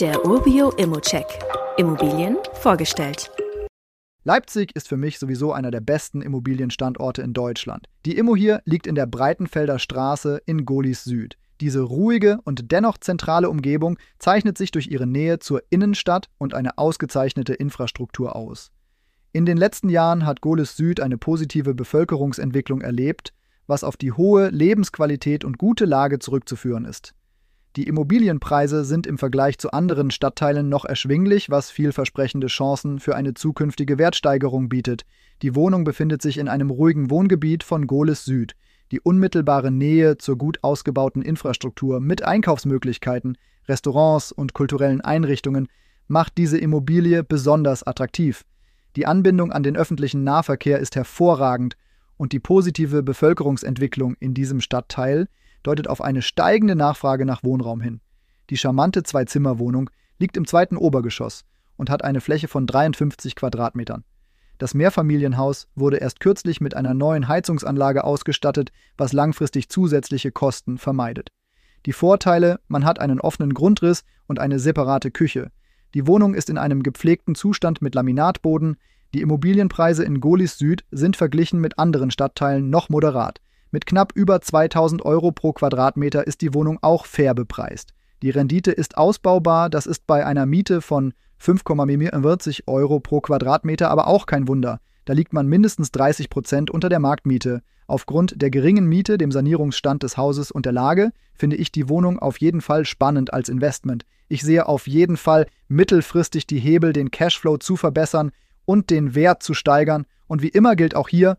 Der Urbio Immocheck. Immobilien vorgestellt. Leipzig ist für mich sowieso einer der besten Immobilienstandorte in Deutschland. Die Immo hier liegt in der Breitenfelder Straße in Golis Süd. Diese ruhige und dennoch zentrale Umgebung zeichnet sich durch ihre Nähe zur Innenstadt und eine ausgezeichnete Infrastruktur aus. In den letzten Jahren hat Golis Süd eine positive Bevölkerungsentwicklung erlebt, was auf die hohe Lebensqualität und gute Lage zurückzuführen ist. Die Immobilienpreise sind im Vergleich zu anderen Stadtteilen noch erschwinglich, was vielversprechende Chancen für eine zukünftige Wertsteigerung bietet. Die Wohnung befindet sich in einem ruhigen Wohngebiet von Gohlis Süd. Die unmittelbare Nähe zur gut ausgebauten Infrastruktur mit Einkaufsmöglichkeiten, Restaurants und kulturellen Einrichtungen macht diese Immobilie besonders attraktiv. Die Anbindung an den öffentlichen Nahverkehr ist hervorragend und die positive Bevölkerungsentwicklung in diesem Stadtteil deutet auf eine steigende Nachfrage nach Wohnraum hin. Die charmante Zwei-Zimmer-Wohnung liegt im zweiten Obergeschoss und hat eine Fläche von 53 Quadratmetern. Das Mehrfamilienhaus wurde erst kürzlich mit einer neuen Heizungsanlage ausgestattet, was langfristig zusätzliche Kosten vermeidet. Die Vorteile, man hat einen offenen Grundriss und eine separate Küche. Die Wohnung ist in einem gepflegten Zustand mit Laminatboden. Die Immobilienpreise in Golis Süd sind verglichen mit anderen Stadtteilen noch moderat. Mit knapp über 2000 Euro pro Quadratmeter ist die Wohnung auch fair bepreist. Die Rendite ist ausbaubar, das ist bei einer Miete von 5,44 Euro pro Quadratmeter aber auch kein Wunder. Da liegt man mindestens 30 Prozent unter der Marktmiete. Aufgrund der geringen Miete, dem Sanierungsstand des Hauses und der Lage finde ich die Wohnung auf jeden Fall spannend als Investment. Ich sehe auf jeden Fall mittelfristig die Hebel, den Cashflow zu verbessern und den Wert zu steigern. Und wie immer gilt auch hier,